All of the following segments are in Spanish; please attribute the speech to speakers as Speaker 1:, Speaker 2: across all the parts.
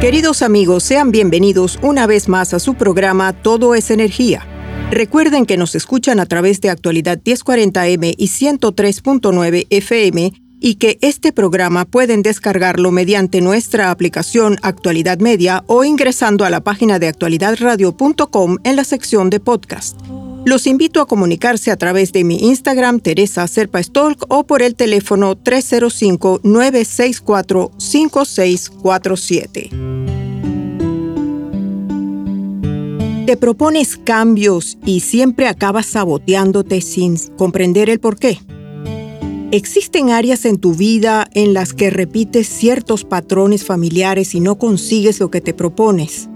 Speaker 1: Queridos amigos, sean bienvenidos una vez más a su programa Todo es Energía. Recuerden que nos escuchan a través de actualidad 1040M y 103.9 FM y que este programa pueden descargarlo mediante nuestra aplicación Actualidad Media o ingresando a la página de actualidadradio.com en la sección de podcast. Los invito a comunicarse a través de mi Instagram Teresa Serpa Stolk o por el teléfono 305-964-5647. Te propones cambios y siempre acabas saboteándote sin comprender el por qué. ¿Existen áreas en tu vida en las que repites ciertos patrones familiares y no consigues lo que te propones?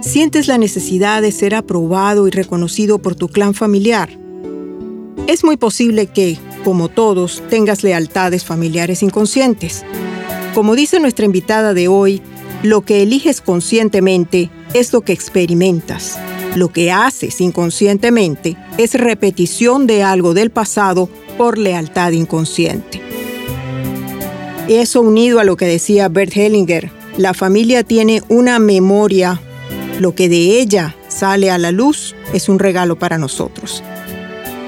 Speaker 1: Sientes la necesidad de ser aprobado y reconocido por tu clan familiar. Es muy posible que, como todos, tengas lealtades familiares inconscientes. Como dice nuestra invitada de hoy, lo que eliges conscientemente es lo que experimentas. Lo que haces inconscientemente es repetición de algo del pasado por lealtad inconsciente. Eso unido a lo que decía Bert Hellinger, la familia tiene una memoria lo que de ella sale a la luz es un regalo para nosotros.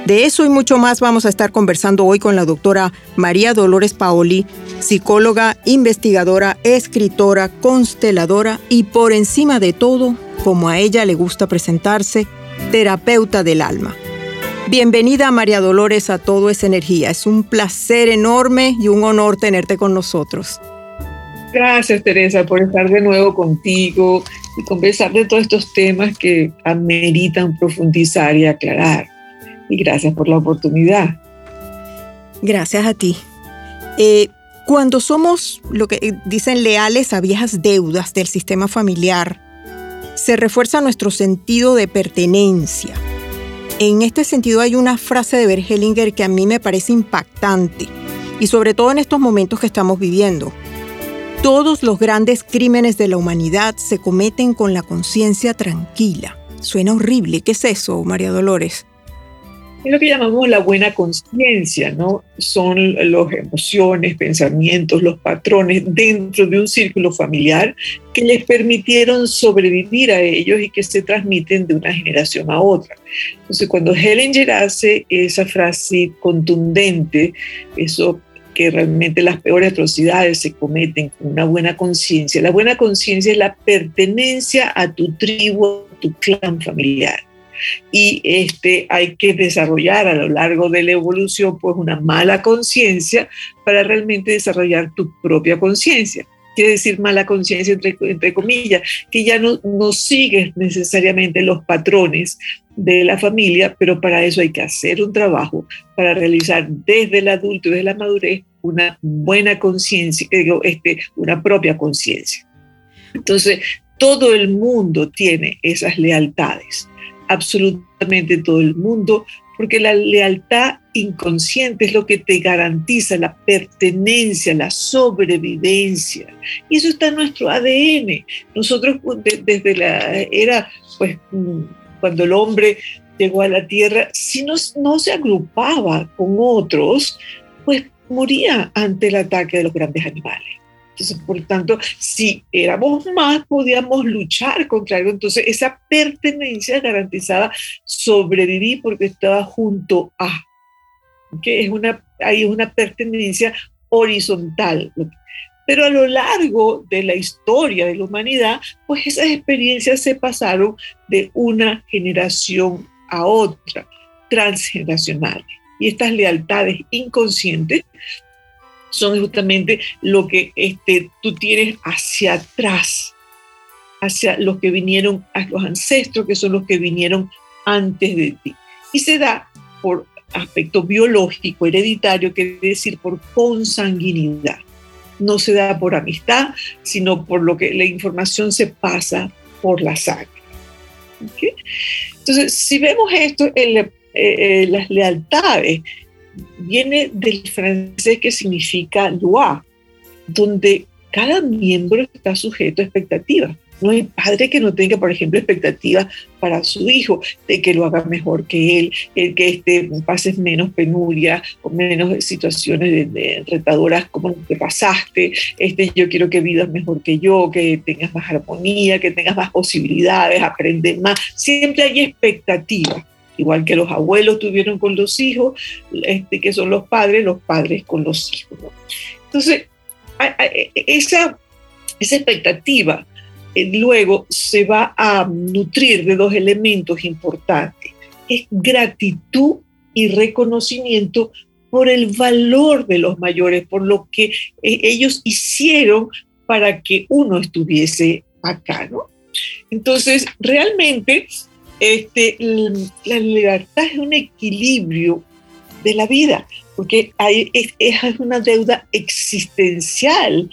Speaker 1: De eso y mucho más vamos a estar conversando hoy con la doctora María Dolores Paoli, psicóloga, investigadora, escritora, consteladora y por encima de todo, como a ella le gusta presentarse, terapeuta del alma. Bienvenida María Dolores a Todo es Energía. Es un placer enorme y un honor tenerte con nosotros.
Speaker 2: Gracias Teresa por estar de nuevo contigo y conversar de todos estos temas que ameritan profundizar y aclarar. Y gracias por la oportunidad.
Speaker 1: Gracias a ti. Eh, cuando somos lo que dicen leales a viejas deudas del sistema familiar, se refuerza nuestro sentido de pertenencia. En este sentido hay una frase de Bergelinger que a mí me parece impactante, y sobre todo en estos momentos que estamos viviendo. Todos los grandes crímenes de la humanidad se cometen con la conciencia tranquila. Suena horrible. ¿Qué es eso, María Dolores?
Speaker 2: Es lo que llamamos la buena conciencia, ¿no? Son las emociones, pensamientos, los patrones dentro de un círculo familiar que les permitieron sobrevivir a ellos y que se transmiten de una generación a otra. Entonces, cuando Hellinger hace esa frase contundente, eso que realmente las peores atrocidades se cometen con una buena conciencia. La buena conciencia es la pertenencia a tu tribu, a tu clan familiar. Y este, hay que desarrollar a lo largo de la evolución pues una mala conciencia para realmente desarrollar tu propia conciencia quiere decir mala conciencia entre, entre, comillas, que ya no, no sigues necesariamente los patrones de la familia, pero para eso hay que hacer un trabajo para realizar desde el adulto y desde la madurez una buena conciencia, este, una propia conciencia. Entonces, todo el mundo tiene esas lealtades, absolutamente todo el mundo, porque la lealtad inconsciente es lo que te garantiza la pertenencia, la sobrevivencia. Y eso está en nuestro ADN. Nosotros desde la era, pues, mm, cuando el hombre llegó a la tierra, si no, no se agrupaba con otros, pues moría ante el ataque de los grandes animales. Entonces, por tanto, si éramos más, podíamos luchar contra algo. Entonces, esa pertenencia garantizada sobrevivir porque estaba junto a, que es una, hay una pertenencia horizontal. Pero a lo largo de la historia de la humanidad, pues esas experiencias se pasaron de una generación a otra, transgeneracionales. Y estas lealtades inconscientes son justamente lo que este, tú tienes hacia atrás, hacia los que vinieron, a los ancestros que son los que vinieron antes de ti. Y se da por aspecto biológico, hereditario, quiere decir por consanguinidad. No se da por amistad, sino por lo que la información se pasa por la sangre. Entonces, si vemos esto, eh, eh, las lealtades viene del francés que significa loi, donde cada miembro está sujeto a expectativas. No hay padre que no tenga, por ejemplo, expectativas para su hijo, de que lo haga mejor que él, el que este, pases menos penuria o menos situaciones de, retadoras como que pasaste. Este, yo quiero que vivas mejor que yo, que tengas más armonía, que tengas más posibilidades, aprendes más. Siempre hay expectativas igual que los abuelos tuvieron con los hijos, este, que son los padres, los padres con los hijos. Entonces, esa, esa expectativa eh, luego se va a nutrir de dos elementos importantes. Es gratitud y reconocimiento por el valor de los mayores, por lo que eh, ellos hicieron para que uno estuviese acá, ¿no? Entonces, realmente, este, la libertad es un equilibrio de la vida, porque hay, es, es una deuda existencial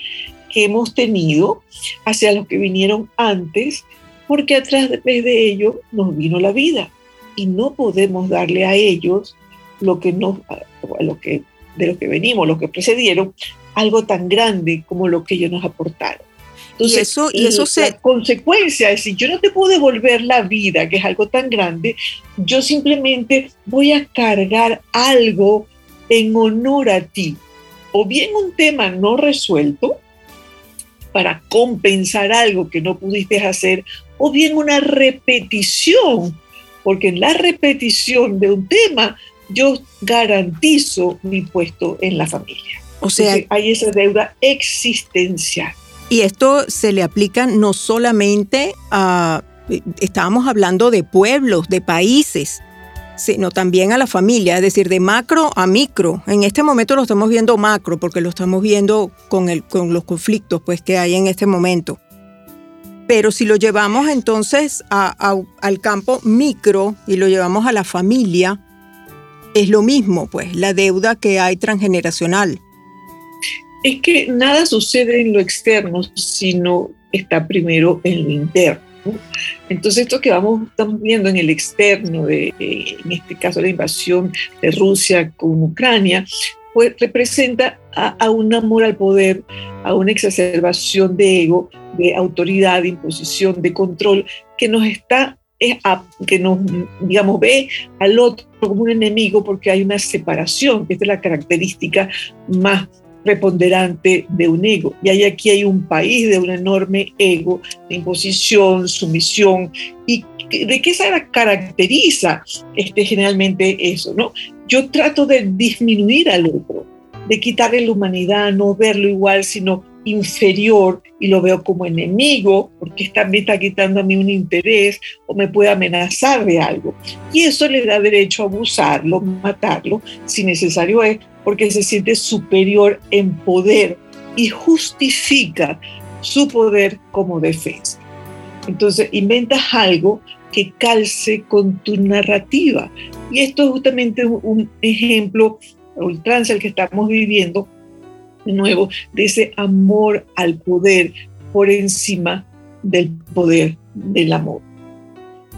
Speaker 2: que hemos tenido hacia los que vinieron antes, porque atrás de ello nos vino la vida y no podemos darle a ellos lo que lo que, de lo que venimos, lo que precedieron, algo tan grande como lo que ellos nos aportaron. Entonces, y eso, y eso se... La consecuencia es, si yo no te puedo devolver la vida, que es algo tan grande, yo simplemente voy a cargar algo en honor a ti. O bien un tema no resuelto, para compensar algo que no pudiste hacer, o bien una repetición, porque en la repetición de un tema yo garantizo mi puesto en la familia. O sea, hay esa deuda existencial.
Speaker 1: Y esto se le aplica no solamente a, estábamos hablando de pueblos, de países, sino también a la familia, es decir, de macro a micro. En este momento lo estamos viendo macro porque lo estamos viendo con, el, con los conflictos pues, que hay en este momento. Pero si lo llevamos entonces al campo micro y lo llevamos a la familia, es lo mismo, pues, la deuda que hay transgeneracional.
Speaker 2: Es que nada sucede en lo externo, sino está primero en lo interno. Entonces esto que vamos, estamos viendo en el externo, en este caso la invasión de Rusia con Ucrania, pues representa a, un amor al poder, a una exacerbación de ego, de autoridad, de imposición, de control, que nos está, que nos, digamos, ve al otro como un enemigo porque hay una separación, que es la característica más preponderante de un ego. Y hay, aquí hay un país de un enorme ego, de imposición, sumisión. ¿Y de qué se caracteriza este, generalmente eso? ¿no? Yo trato de disminuir al otro, de quitarle la humanidad, no verlo igual, sino inferior y lo veo como enemigo porque también está quitando a mí un interés o me puede amenazar de algo. Y eso le da derecho a abusarlo, matarlo, si necesario es, porque se siente superior en poder y justifica su poder como defensa. Entonces inventas algo que calce con tu narrativa. Y esto es justamente un ejemplo ultranza el que estamos viviendo, nuevo, de ese amor al poder por encima del poder del amor.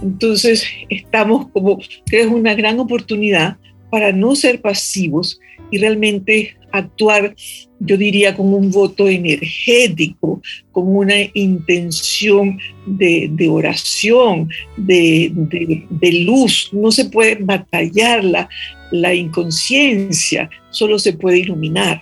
Speaker 2: Entonces, estamos como, creo, es una gran oportunidad para no ser pasivos y realmente actuar, yo diría, con un voto energético, con una intención de, oración, de, luz. No se puede batallar la, la inconsciencia, solo se puede iluminar.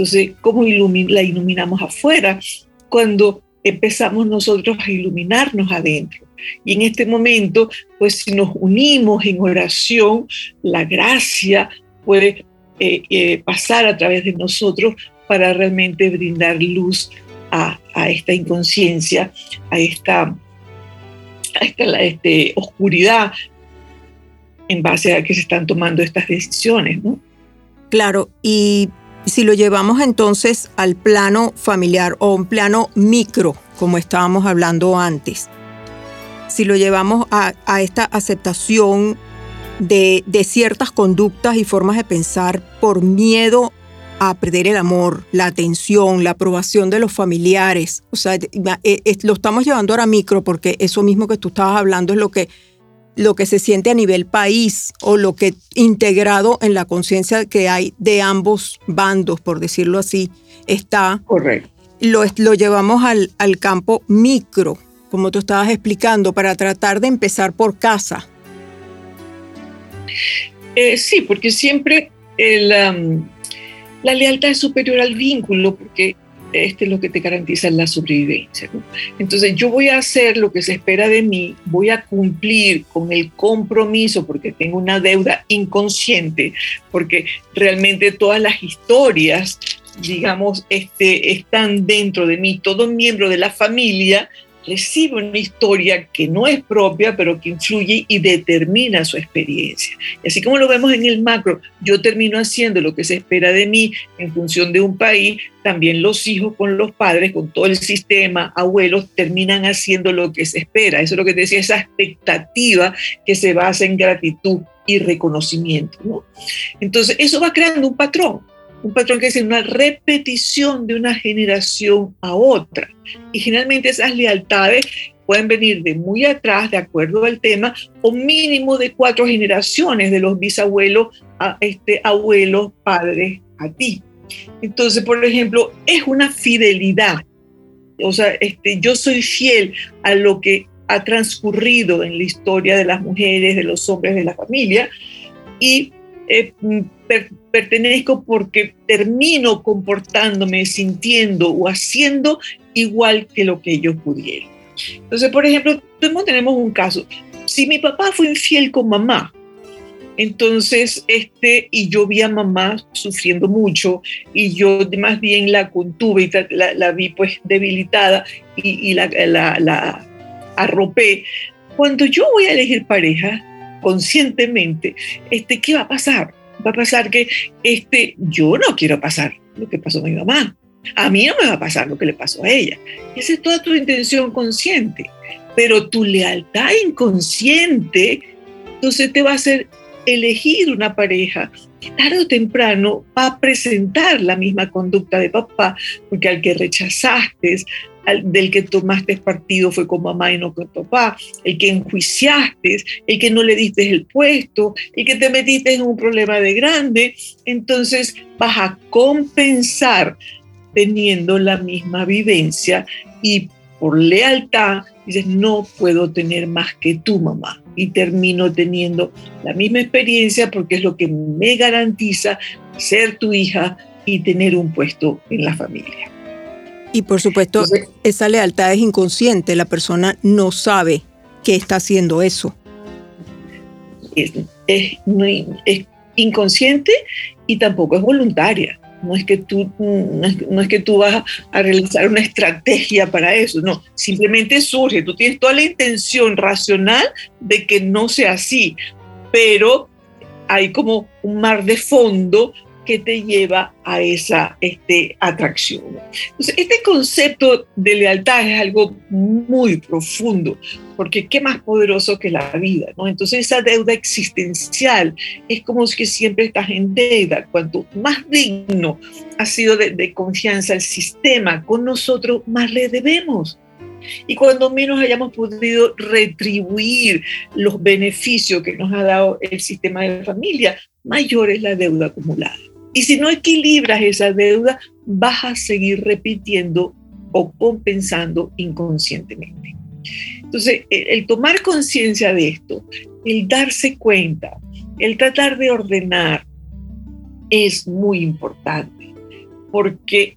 Speaker 2: Entonces, ¿cómo la iluminamos afuera? Cuando empezamos nosotros a iluminarnos adentro. Y en este momento, pues si nos unimos en oración, la gracia puede eh, eh, pasar a través de nosotros para realmente brindar luz a, esta inconsciencia, a esta, a esta este, oscuridad en base a que se están tomando estas decisiones. ¿no?
Speaker 1: Claro, y si lo llevamos entonces al plano familiar o un plano micro, como estábamos hablando antes, si lo llevamos a, esta aceptación de, ciertas conductas y formas de pensar por miedo a perder el amor, la atención, la aprobación de los familiares. O sea, eh, lo estamos llevando ahora micro porque eso mismo que tú estabas hablando es lo que, lo que se siente a nivel país o lo que integrado en la conciencia que hay de ambos bandos, por decirlo así, está.
Speaker 2: Correcto.
Speaker 1: Lo, lo llevamos al, al campo micro, como tú estabas explicando, para tratar de empezar por casa.
Speaker 2: Eh, sí, porque siempre el, la lealtad es superior al vínculo porque este es lo que te garantiza la sobrevivencia. Entonces yo voy a hacer lo que se espera de mí, voy a cumplir con el compromiso porque tengo una deuda inconsciente, porque realmente todas las historias, digamos, este, están dentro de mí, todo miembro de la familia recibe una historia que no es propia, pero que influye y determina su experiencia. Y así como lo vemos en el macro, yo termino haciendo lo que se espera de mí en función de un país, también los hijos con los padres, con todo el sistema, abuelos, terminan haciendo lo que se espera. Eso es lo que te decía, esa expectativa que se basa en gratitud y reconocimiento. ¿no? Entonces, eso va creando un patrón un patrón que es una repetición de una generación a otra. Y generalmente esas lealtades pueden venir de muy atrás, de acuerdo al tema, o mínimo de cuatro generaciones de los bisabuelos a este abuelos, padres, a ti. Entonces, por ejemplo, es una fidelidad. O sea, este, yo soy fiel a lo que ha transcurrido en la historia de las mujeres, de los hombres, de la familia, y eh, pertenezco porque termino comportándome, sintiendo o haciendo igual que lo que ellos pudieron. Entonces, por ejemplo, tenemos un caso. Si mi papá fue infiel con mamá, entonces, este, y yo vi a mamá sufriendo mucho y yo más bien la contuve y la, vi pues debilitada y, la, la, la arropé. Cuando yo voy a elegir pareja, conscientemente, este, ¿qué va a pasar? Va a pasar que este, yo no quiero pasar lo que pasó a mi mamá. A mí no me va a pasar lo que le pasó a ella. Esa es toda tu intención consciente. Pero tu lealtad inconsciente, entonces te va a hacer elegir una pareja que tarde o temprano va a presentar la misma conducta de papá, porque al que rechazaste, del que tomaste partido fue con mamá y no con papá, el que enjuiciaste, el que no le diste el puesto, el que te metiste en un problema de grande, entonces vas a compensar teniendo la misma vivencia y por lealtad dices, no puedo tener más que tu mamá. Y termino teniendo la misma experiencia porque es lo que me garantiza ser tu hija y tener un puesto en la familia.
Speaker 1: Y por supuesto, esa lealtad es inconsciente, la persona no sabe que está haciendo eso.
Speaker 2: Es, inconsciente y tampoco es voluntaria. No es, que tú, no es, que tú vas a realizar una estrategia para eso, no, simplemente surge, tú tienes toda la intención racional de que no sea así, pero hay como un mar de fondo que te lleva a esa este, atracción. Entonces, este concepto de lealtad es algo muy profundo, porque qué más poderoso que la vida, ¿no? Entonces, esa deuda existencial es como que siempre estás en deuda. Cuanto más digno ha sido de, de confianza el sistema con nosotros, más le debemos. Y cuando menos hayamos podido retribuir los beneficios que nos ha dado el sistema de familia, mayor es la deuda acumulada. Y si no equilibras esa deuda, vas a seguir repitiendo o compensando inconscientemente. Entonces, el, tomar conciencia de esto, el darse cuenta, el tratar de ordenar, es muy importante, porque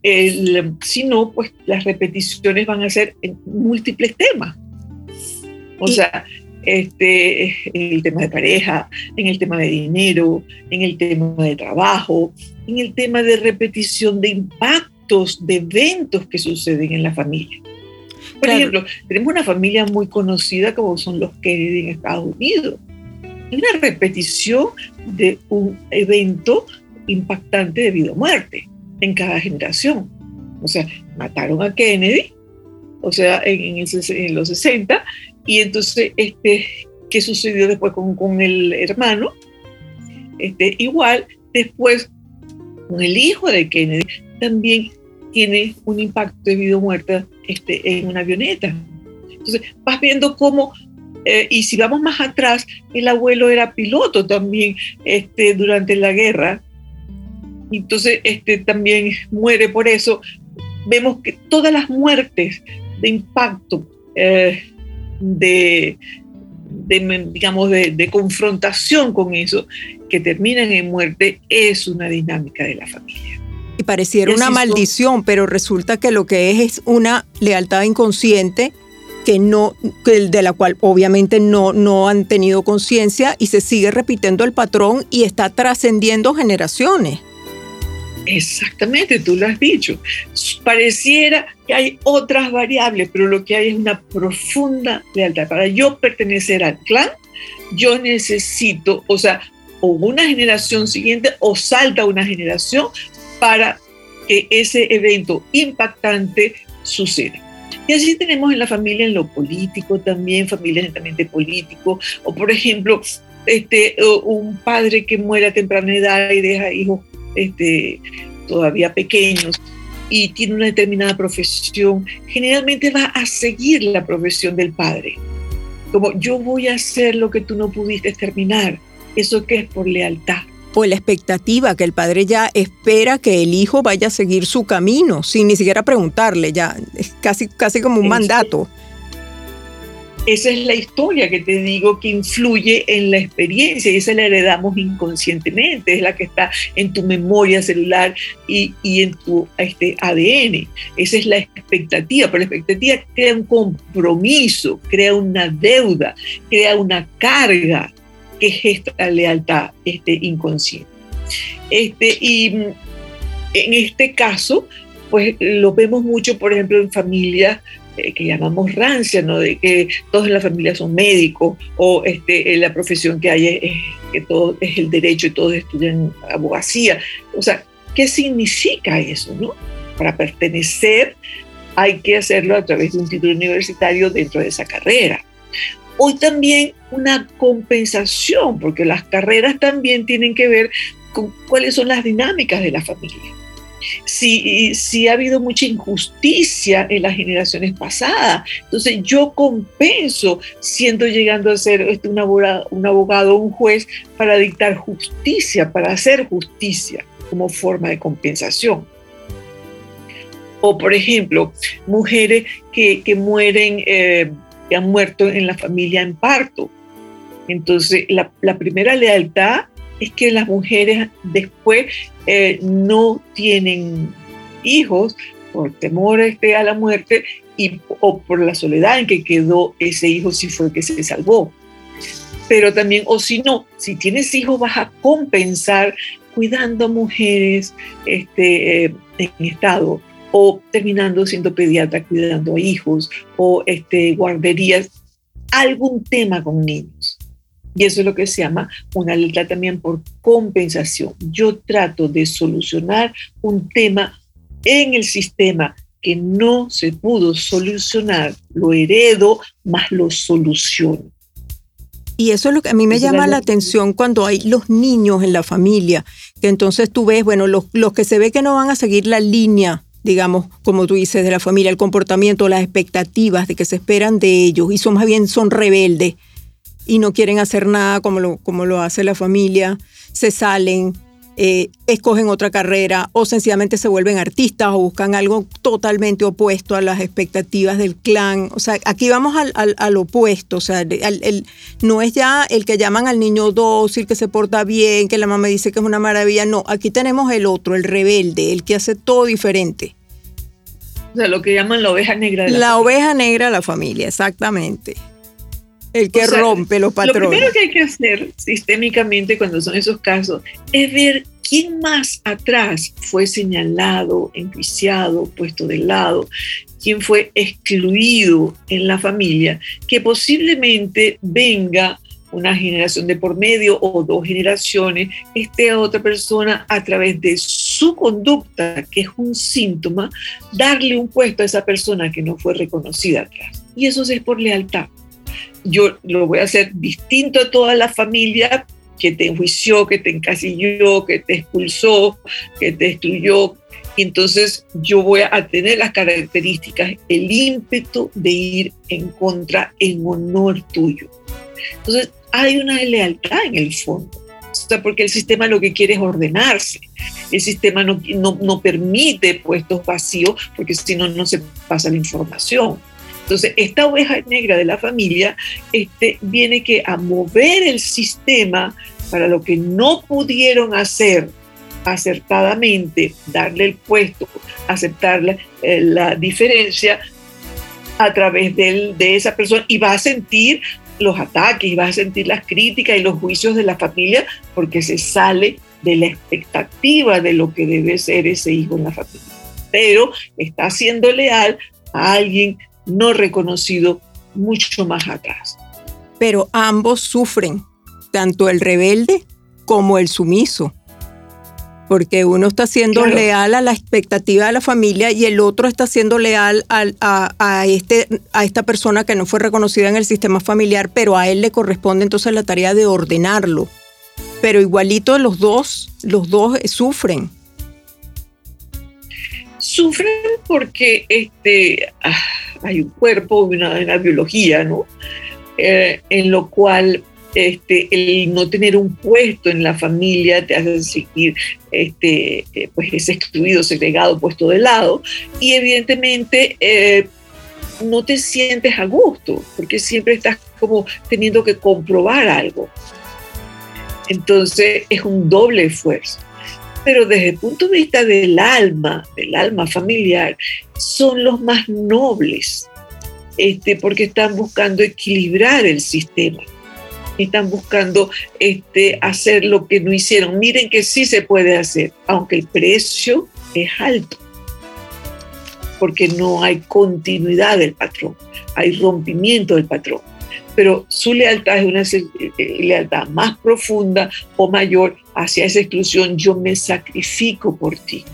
Speaker 2: si no, pues las repeticiones van a ser en múltiples temas. O sea, este, en el tema de pareja, en el tema de dinero, en el tema de trabajo, en el tema de repetición de impactos, de eventos que suceden en la familia. Por ejemplo, tenemos una familia muy conocida como son los Kennedy en Estados Unidos. Una repetición de un evento impactante de vida o muerte en cada generación. O sea, mataron a Kennedy, o sea, en, en, los 60, y entonces, este, ¿qué sucedió después con, con el hermano? Este, igual, después, con el hijo de Kennedy, también tiene un impacto de vida o muerte este, en una avioneta. Entonces, vas viendo cómo eh, y si vamos más atrás, el abuelo era piloto también este, durante la guerra. Entonces, este, también muere por eso. Vemos que todas las muertes de impacto, eh, de, digamos, de, confrontación con eso, que terminan en muerte, es una dinámica de la familia.
Speaker 1: Y pareciera una maldición, pero resulta que lo que es es una lealtad inconsciente que no, de la cual obviamente no, no han tenido conciencia y se sigue repitiendo el patrón y está trascendiendo generaciones.
Speaker 2: Exactamente, tú lo has dicho. Pareciera que hay otras variables, pero lo que hay es una profunda lealtad. Para yo pertenecer al clan, yo necesito, o sea, o una generación siguiente o salta una generación para que ese evento impactante suceda. Y así tenemos en la familia, en lo político también, familia netamente político, o por ejemplo, este, un padre que muere a temprana edad y deja hijos este, todavía pequeños y tiene una determinada profesión, generalmente va a seguir la profesión del padre. Como yo voy a hacer lo que tú no pudiste terminar, eso que es por lealtad
Speaker 1: o la expectativa que el padre ya espera que el hijo vaya a seguir su camino sin ni siquiera preguntarle, ya es casi, casi como un mandato.
Speaker 2: Esa es la historia que te digo que influye en la experiencia y esa la heredamos inconscientemente, es la que está en tu memoria celular y, y en tu este, ADN. Esa es la expectativa, pero la expectativa crea un compromiso, crea una deuda, crea una carga que es esta lealtad este, inconsciente. Este, y mm, en este caso, pues lo vemos mucho, por ejemplo, en familias eh, que llamamos rancia, ¿no? De que todas las familias son médicos o este, la profesión que hay es, que todo es el derecho y todos estudian abogacía. O sea, ¿qué significa eso, no? Para pertenecer hay que hacerlo a través de un título universitario dentro de esa carrera. Hoy también una compensación, porque las carreras también tienen que ver con cuáles son las dinámicas de la familia. Si, si, ha habido mucha injusticia en las generaciones pasadas. Entonces yo compenso siendo llegando a ser este, un, abogado, un abogado, un juez, para dictar justicia, para hacer justicia como forma de compensación. O por ejemplo, mujeres que, que mueren eh, que han muerto en la familia en parto. Entonces, la, primera lealtad es que las mujeres después eh, no tienen hijos por temor este, a la muerte y, o por la soledad en que quedó ese hijo si fue que se salvó. Pero también, o si no, si tienes hijos vas a compensar cuidando a mujeres este, eh, en estado o terminando siendo pediatra cuidando a hijos o este, guarderías, algún tema con niños. Y eso es lo que se llama una letra también por compensación. Yo trato de solucionar un tema en el sistema que no se pudo solucionar, lo heredo, más lo soluciono.
Speaker 1: Y eso es lo que a mí me llama la atención cuando hay los niños en la familia, que entonces tú ves, bueno, los, los que se ve que no van a seguir la línea digamos, como tú dices, de la familia, el comportamiento, las expectativas de que se esperan de ellos y son más bien son rebeldes y no quieren hacer nada como lo, como lo hace la familia, se salen, eh, escogen otra carrera o sencillamente se vuelven artistas o buscan algo totalmente opuesto a las expectativas del clan. O sea, aquí vamos al, al, opuesto. O sea, el, no es ya el que llaman al niño dócil, que se porta bien, que la mamá dice que es una maravilla. No, aquí tenemos el otro, el rebelde, el que hace todo diferente.
Speaker 2: O sea, lo que llaman la oveja negra de
Speaker 1: la, la oveja negra de la familia, exactamente. El que rompe los patrones.
Speaker 2: Lo primero que hay que hacer sistémicamente cuando son esos casos es ver quién más atrás fue señalado, enjuiciado, puesto de lado, quién fue excluido en la familia, que posiblemente venga una generación de por medio o dos generaciones, esté a otra persona a través de su conducta, que es un síntoma, darle un puesto a esa persona que no fue reconocida atrás. Y eso es por lealtad. Yo lo voy a hacer distinto a toda la familia que te enjuició, que te encasilló, que te expulsó, que te excluyó. entonces yo voy a tener las características, el ímpetu de ir en contra en honor tuyo. Entonces, hay una lealtad en el fondo. O sea, porque el sistema lo que quiere es ordenarse. El sistema no, no, permite puestos vacíos porque si no, no se pasa la información. Entonces, esta oveja negra de la familia este, viene que a mover el sistema para lo que no pudieron hacer acertadamente, darle el puesto, aceptar la, eh, la diferencia a través de, esa persona y va a sentir los ataques y vas a sentir las críticas y los juicios de la familia porque se sale de la expectativa de lo que debe ser ese hijo en la familia. Pero está siendo leal a alguien no reconocido mucho más atrás.
Speaker 1: Pero ambos sufren, tanto el rebelde como el sumiso porque uno está siendo leal a la expectativa de la familia y el otro está siendo leal a, este, a esta persona que no fue reconocida en el sistema familiar, pero a él le corresponde entonces la tarea de ordenarlo. Pero igualito los dos, los dos sufren.
Speaker 2: Sufren porque este, ah, hay un cuerpo, una, biología, ¿no? Eh, en lo cual este, el no tener un puesto en la familia te hace sentir este, eh, pues es excluido, segregado, puesto de lado. Y evidentemente eh, no te sientes a gusto, porque siempre estás como teniendo que comprobar algo. Entonces es un doble esfuerzo. Pero desde el punto de vista del alma, del alma familiar, son los más nobles, este, porque están buscando equilibrar el sistema están buscando este, hacer lo que no hicieron. Miren que sí se puede hacer, aunque el precio es alto, porque no hay continuidad del patrón, hay rompimiento del patrón. Pero su lealtad es una eh, lealtad más profunda o mayor hacia esa exclusión. Yo me sacrifico por ti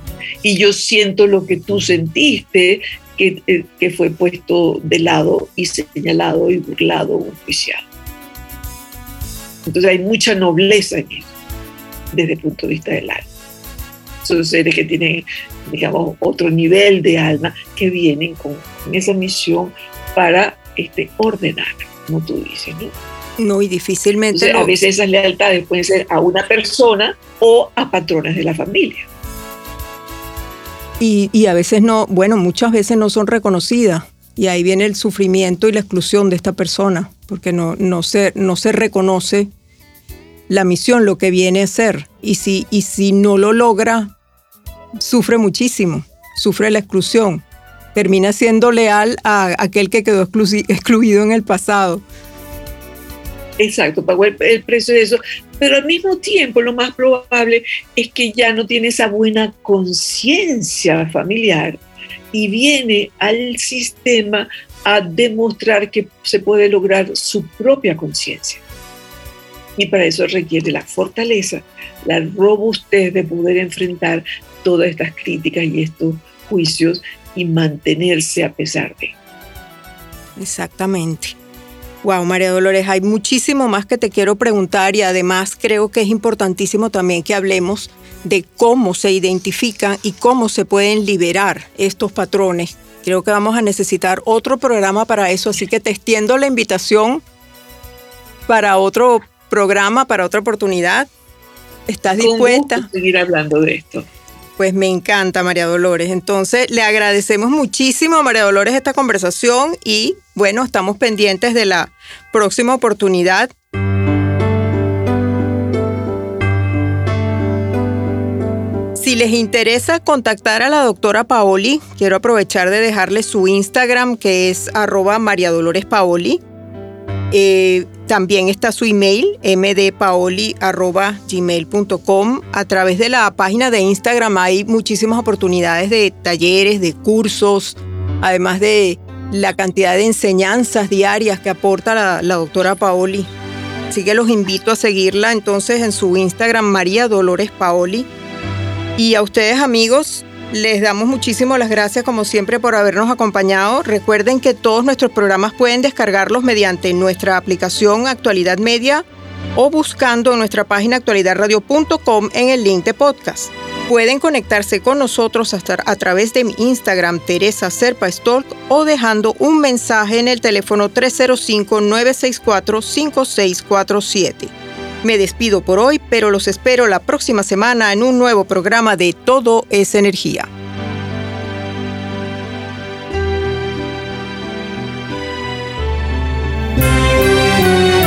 Speaker 2: y yo siento lo que tú sentiste, que, eh, fue puesto de lado y señalado y burlado o juiciado. Entonces hay mucha nobleza en eso, desde el punto de vista del alma. Son seres que tienen, digamos, otro nivel de alma, que vienen con, esa misión para este, ordenar, como tú dices, ¿no?
Speaker 1: No, y difícilmente.
Speaker 2: A veces esas lealtades pueden ser a una persona o a patrones de la familia.
Speaker 1: Y, y, a veces no, bueno, muchas veces no son reconocidas. Y ahí viene el sufrimiento y la exclusión de esta persona, porque no, no, se, no se reconoce la misión, lo que viene a ser. Y si, y si no lo logra, sufre muchísimo, sufre la exclusión. Termina siendo leal a aquel que quedó excluido en el pasado.
Speaker 2: Exacto, pagó el, el, precio de eso. Pero al mismo tiempo, lo más probable es que ya no tiene esa buena conciencia familiar y viene al sistema a demostrar que se puede lograr su propia conciencia. Y para eso requiere la fortaleza, la robustez de poder enfrentar todas estas críticas y estos juicios y mantenerse a pesar de.
Speaker 1: Exactamente. Wow, María Dolores, hay muchísimo más que te quiero preguntar y además creo que es importantísimo también que hablemos de cómo se identifican y cómo se pueden liberar estos patrones. Creo que vamos a necesitar otro programa para eso, así que te extiendo la invitación para otro programa para otra oportunidad. ¿Estás dispuesta?
Speaker 2: seguir hablando de esto.
Speaker 1: Pues me encanta, María Dolores. Entonces, le agradecemos muchísimo a María Dolores esta conversación y bueno, estamos pendientes de la próxima oportunidad. Si les interesa contactar a la doctora Paoli, quiero aprovechar de dejarles su Instagram que es arroba María Dolores Paoli Eh, también está su email, mdpaoli.gmail.com. A través de la página de Instagram hay muchísimas oportunidades de talleres, de cursos, además de la cantidad de enseñanzas diarias que aporta la, doctora Paoli. Así que los invito a seguirla entonces en su Instagram, María Dolores Paoli. Y a ustedes amigos, les damos muchísimas las gracias como siempre por habernos acompañado. Recuerden que todos nuestros programas pueden descargarlos mediante nuestra aplicación Actualidad Media o buscando en nuestra página actualidadradio.com en el link de podcast. Pueden conectarse con nosotros hasta a través de mi Instagram Teresa Serpa Stork o dejando un mensaje en el teléfono 305-964-5647. Me despido por hoy, pero los espero la próxima semana en un nuevo programa de Todo es Energía.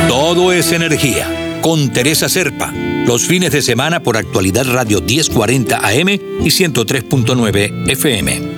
Speaker 3: Todo es energía. Con Teresa Serpa. Los fines de semana por actualidad Radio 1040 AM y 103.9 FM.